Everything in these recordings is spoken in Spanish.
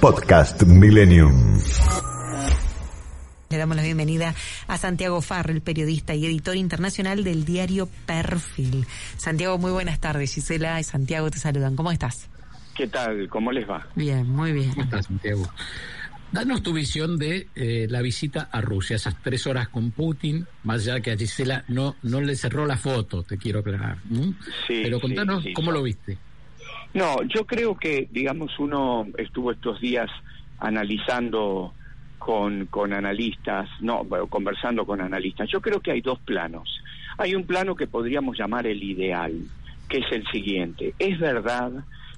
Podcast Millennium. Le damos la bienvenida a Santiago Farrell, periodista y editor internacional del diario Perfil. Santiago, muy buenas tardes. Gisela y Santiago te saludan. ¿Cómo estás? ¿Qué tal? ¿Cómo les va? Bien, muy bien. ¿Cómo estás, Santiago? Danos tu visión de eh, la visita a Rusia, esas tres horas con Putin, más allá que a Gisela no, no le cerró la foto, te quiero aclarar. Sí, Pero contanos cómo lo viste. No, yo creo que, digamos, uno estuvo estos días analizando con, con analistas, no, bueno, conversando con analistas. Yo creo que hay dos planos. Hay un plano que podríamos llamar el ideal, que es el siguiente. Es verdad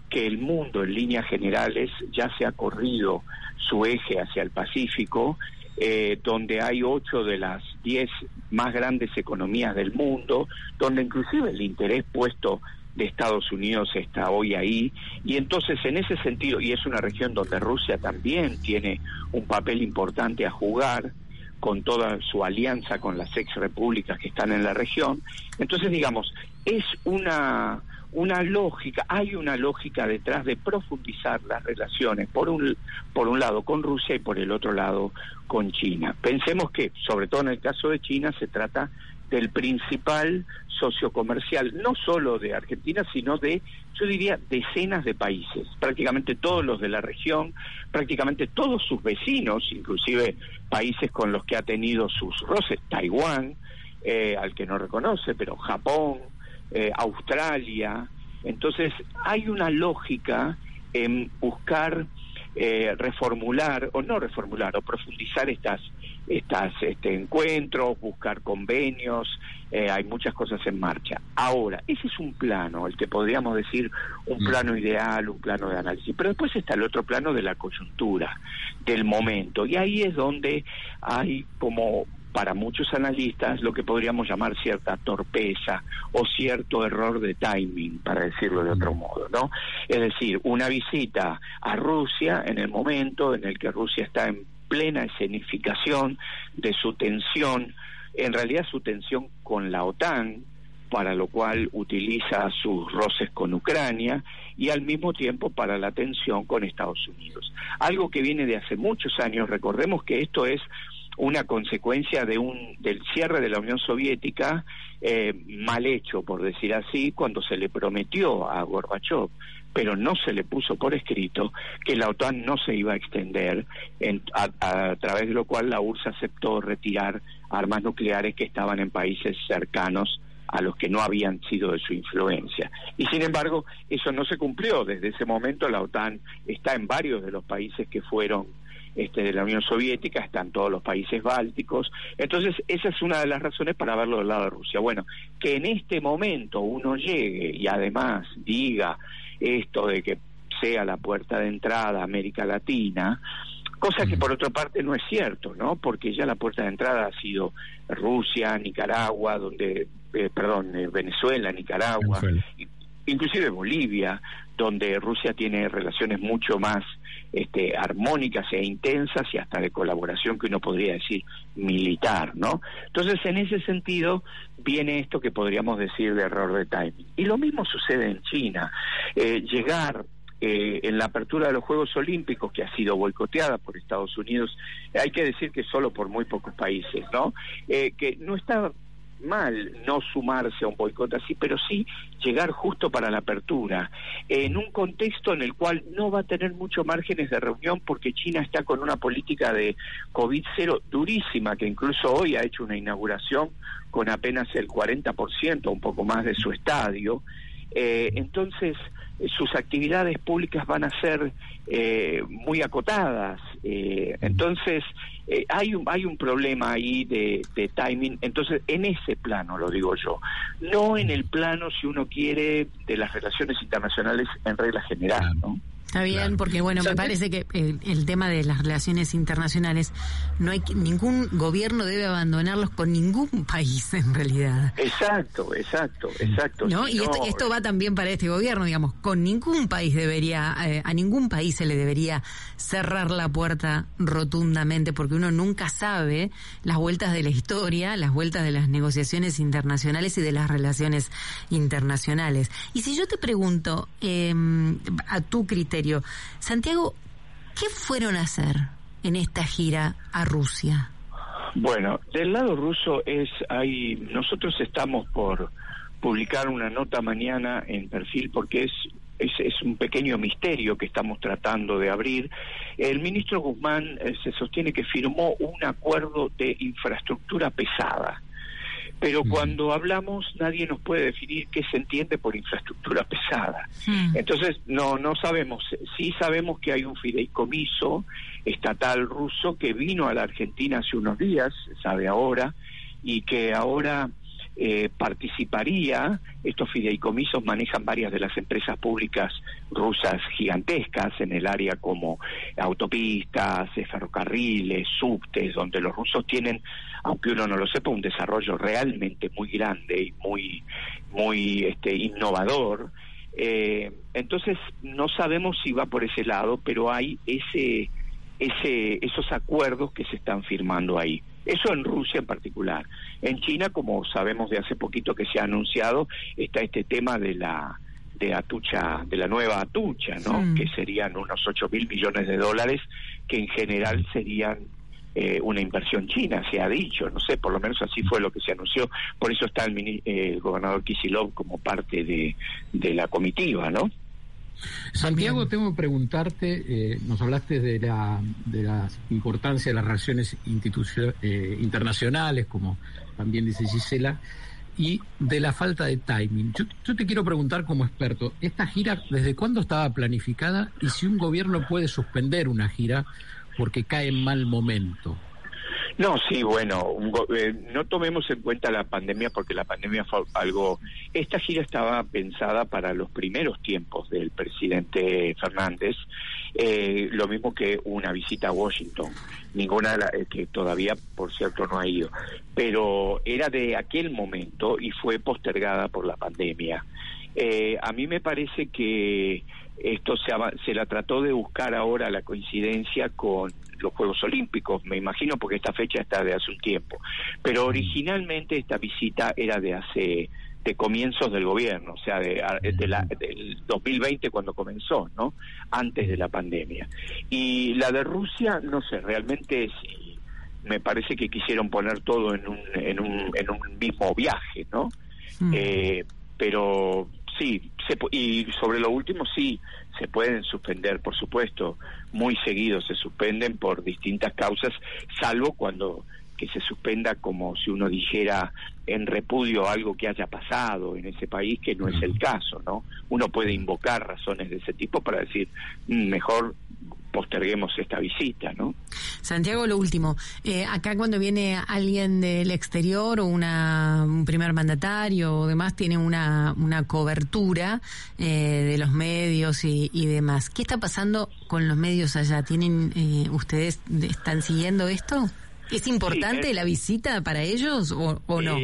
que el mundo en líneas generales ya se ha corrido su eje hacia el Pacífico, eh, donde hay ocho de las diez más grandes economías del mundo, donde inclusive el interés puesto de Estados Unidos está hoy ahí. Y entonces en ese sentido y es una región donde Rusia también tiene un papel importante a jugar con toda su alianza con las ex repúblicas que están en la región entonces digamos es una una lógica hay una lógica detrás de profundizar las relaciones por un por un lado con Rusia y por el otro lado con China. Pensemos que sobre todo en el caso de China se trata del principal socio comercial, no solo de Argentina, sino de, yo diría, decenas de países, prácticamente todos los de la región, prácticamente todos sus vecinos, inclusive países con los que ha tenido sus roces, Taiwán, eh, al que no reconoce, pero Japón, eh, Australia. Entonces, hay una lógica en buscar eh, reformular, o no reformular, o profundizar estas estas este, encuentros, buscar convenios, eh, hay muchas cosas en marcha. Ahora, ese es un plano, el que podríamos decir un mm. plano ideal, un plano de análisis, pero después está el otro plano de la coyuntura, del momento, y ahí es donde hay como para muchos analistas lo que podríamos llamar cierta torpeza o cierto error de timing, para decirlo de otro modo, ¿no? Es decir, una visita a Rusia en el momento en el que Rusia está en plena escenificación de su tensión, en realidad su tensión con la OTAN, para lo cual utiliza sus roces con Ucrania y al mismo tiempo para la tensión con Estados Unidos. Algo que viene de hace muchos años, recordemos que esto es una consecuencia de un del cierre de la Unión Soviética eh, mal hecho, por decir así, cuando se le prometió a Gorbachev pero no se le puso por escrito que la OTAN no se iba a extender, a, través de lo cual la URSS aceptó retirar armas nucleares que estaban en países cercanos a los que no habían sido de su influencia. Y sin embargo, eso no se cumplió. Desde ese momento la OTAN está en varios de los países que fueron este, de la Unión Soviética, están todos los países bálticos. Entonces, esa es una de las razones para verlo del lado de Rusia. Bueno, que en este momento uno llegue y además diga esto de que sea la puerta de entrada a América Latina, cosa que por otra parte no es cierto, ¿no? Porque ya la puerta de entrada ha sido Rusia, Nicaragua, donde, eh, perdón, eh, Venezuela, Nicaragua, inclusive Bolivia, donde Rusia tiene relaciones mucho más este, armónicas e intensas y hasta de colaboración que uno podría decir militar, ¿no? Entonces, en ese sentido, viene esto que podríamos decir de error de timing. Y lo mismo sucede en China. Eh, llegar eh, en la apertura de los Juegos Olímpicos, que ha sido boicoteada por Estados Unidos, hay que decir que solo por muy pocos países, ¿no? Eh, que no está mal no sumarse a un boicot así, pero sí llegar justo para la apertura, en un contexto en el cual no va a tener muchos márgenes de reunión porque China está con una política de COVID-0 durísima, que incluso hoy ha hecho una inauguración con apenas el 40%, un poco más de su estadio. Eh, entonces, sus actividades públicas van a ser eh, muy acotadas. Eh, entonces, eh, hay, un, hay un problema ahí de, de, timing. Entonces, en ese plano lo digo yo. No en el plano, si uno quiere, de las relaciones internacionales en regla general, ¿no? Está bien, porque bueno, me parece que el, tema de las relaciones internacionales, no hay ningún gobierno debe abandonarlos con ningún país en realidad. Exacto, exacto, exacto. ¿No? y esto, va también para este gobierno, digamos, con ningún país debería, eh, a ningún país se le debería cerrar la puerta rotundamente, porque uno nunca sabe las vueltas de la historia, las vueltas de las negociaciones internacionales y de las relaciones internacionales. Y si yo te pregunto, eh, a tu criterio, Santiago, ¿qué fueron a hacer en esta gira a Rusia? Bueno, del lado ruso es hay nosotros estamos por publicar una nota mañana en perfil porque es es, es, un pequeño misterio que estamos tratando de abrir. El ministro Guzmán eh, se sostiene que firmó un acuerdo de infraestructura pesada. Pero cuando hablamos nadie nos puede definir qué se entiende por infraestructura pesada. Entonces no no sabemos. Sí sabemos que hay un fideicomiso estatal ruso que vino a la Argentina hace unos días, sabe ahora, y que ahora eh, participaría, estos fideicomisos manejan varias de las empresas públicas rusas gigantescas en el área como autopistas, ferrocarriles, subtes, donde los rusos tienen, aunque uno no lo sepa, un desarrollo realmente muy grande y muy, muy este, innovador. Eh, entonces no sabemos si va por ese lado, pero hay ese, ese, esos acuerdos que se están firmando ahí. Eso en Rusia en particular. En China, como sabemos de hace poquito que se ha anunciado, está este tema de la de Atucha, de la nueva Atucha, ¿no? Que serían unos 8 mil millones de dólares, que en general serían eh, una inversión china, se ha dicho, no sé, por lo menos así fue lo que se anunció, por eso está el, el gobernador Kisilov como parte de, de la comitiva, ¿no? Santiago, tengo que preguntarte, eh, nos hablaste de la, de la importancia de las relaciones eh, internacionales, como también dice Gisela, y de la falta de timing. Yo, te quiero preguntar como experto, ¿esta gira desde cuándo estaba planificada y si un gobierno puede suspender una gira porque cae en mal momento? No, sí, bueno, eh, no tomemos en cuenta la pandemia porque la pandemia fue algo... Esta gira estaba pensada para los primeros tiempos del presidente Fernández, eh, lo mismo que una visita a Washington, ninguna eh, que todavía, por cierto, no ha ido, pero era de aquel momento y fue postergada por la pandemia. a mí me parece que esto se, se la trató de buscar ahora la coincidencia con los Juegos Olímpicos, me imagino, porque esta fecha está de hace un tiempo. Pero originalmente esta visita era de hace de comienzos del gobierno, o sea, de, la, del 2020 cuando comenzó, ¿no? Antes de la pandemia. Y la de Rusia, no sé, realmente sí, me parece que quisieron poner todo en un, en un, en un mismo viaje, ¿no? Eh, pero sí, se, y sobre lo último sí, se pueden suspender, por supuesto, muy seguido se suspenden por distintas causas, salvo cuando que se suspenda como si uno dijera en repudio algo que haya pasado en ese país, que no es el caso, ¿no? Uno puede invocar razones de ese tipo para decir, mm, mejor posterguemos esta visita, ¿no? Santiago, lo último, eh, acá cuando viene alguien del exterior o una, un primer mandatario o demás, tiene una, una cobertura eh, de los medios y, demás. ¿Qué está pasando con los medios allá? ¿Tienen eh, ustedes están siguiendo esto? ¿Es importante la visita para ellos o, o no?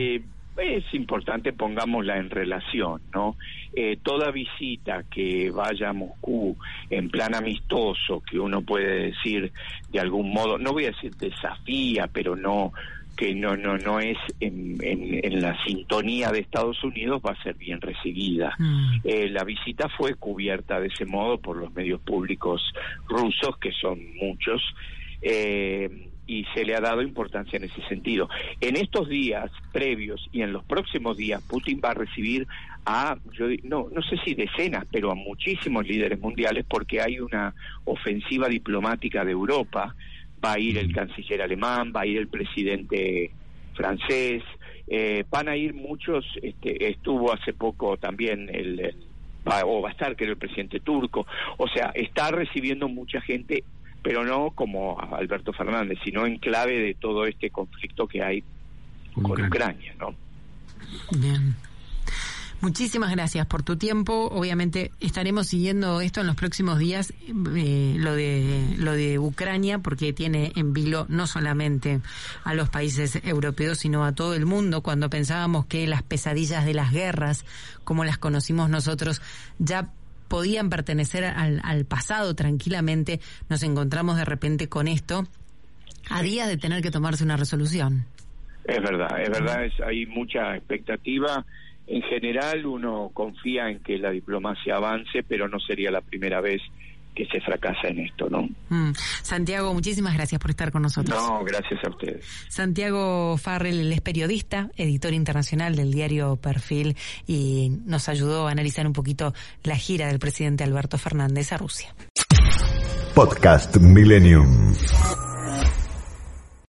Es importante pongámosla en relación, ¿no? Eh, toda visita que vaya a Moscú en plan amistoso, que uno puede decir de algún modo, no voy a decir desafía, pero no que no no no es en, en, la sintonía de Estados Unidos va a ser bien recibida. Mm. Eh, la visita fue cubierta de ese modo por los medios públicos rusos, que son muchos. Eh, y se le ha dado importancia en ese sentido. En estos días previos y en los próximos días, Putin va a recibir a, yo no, no sé si decenas, pero a muchísimos líderes mundiales porque hay una ofensiva diplomática de Europa. Va a ir el canciller alemán, va a ir el presidente francés, eh, van a ir muchos, este, estuvo hace poco también el, o va a estar que era el presidente turco, o sea, está recibiendo mucha gente pero no como Alberto Fernández, sino en clave de todo este conflicto que hay con Ucrania, ¿no? Bien. Muchísimas gracias por tu tiempo. Obviamente estaremos siguiendo esto en los próximos días, eh, lo de lo de Ucrania, porque tiene en vilo no solamente a los países europeos, sino a todo el mundo. Cuando pensábamos que las pesadillas de las guerras, como las conocimos nosotros, ya podían pertenecer al, al pasado tranquilamente, nos encontramos de repente con esto a días de tener que tomarse una resolución. Es verdad, es verdad, es, hay mucha expectativa. En general uno confía en que la diplomacia avance, pero no sería la primera vez que se fracasa en esto, ¿no? Mm. Santiago, muchísimas gracias por estar con nosotros. No, gracias a ustedes. Santiago Farrell es periodista, editor internacional del diario Perfil y nos ayudó a analizar un poquito la gira del presidente Alberto Fernández a Rusia. Podcast Millennium.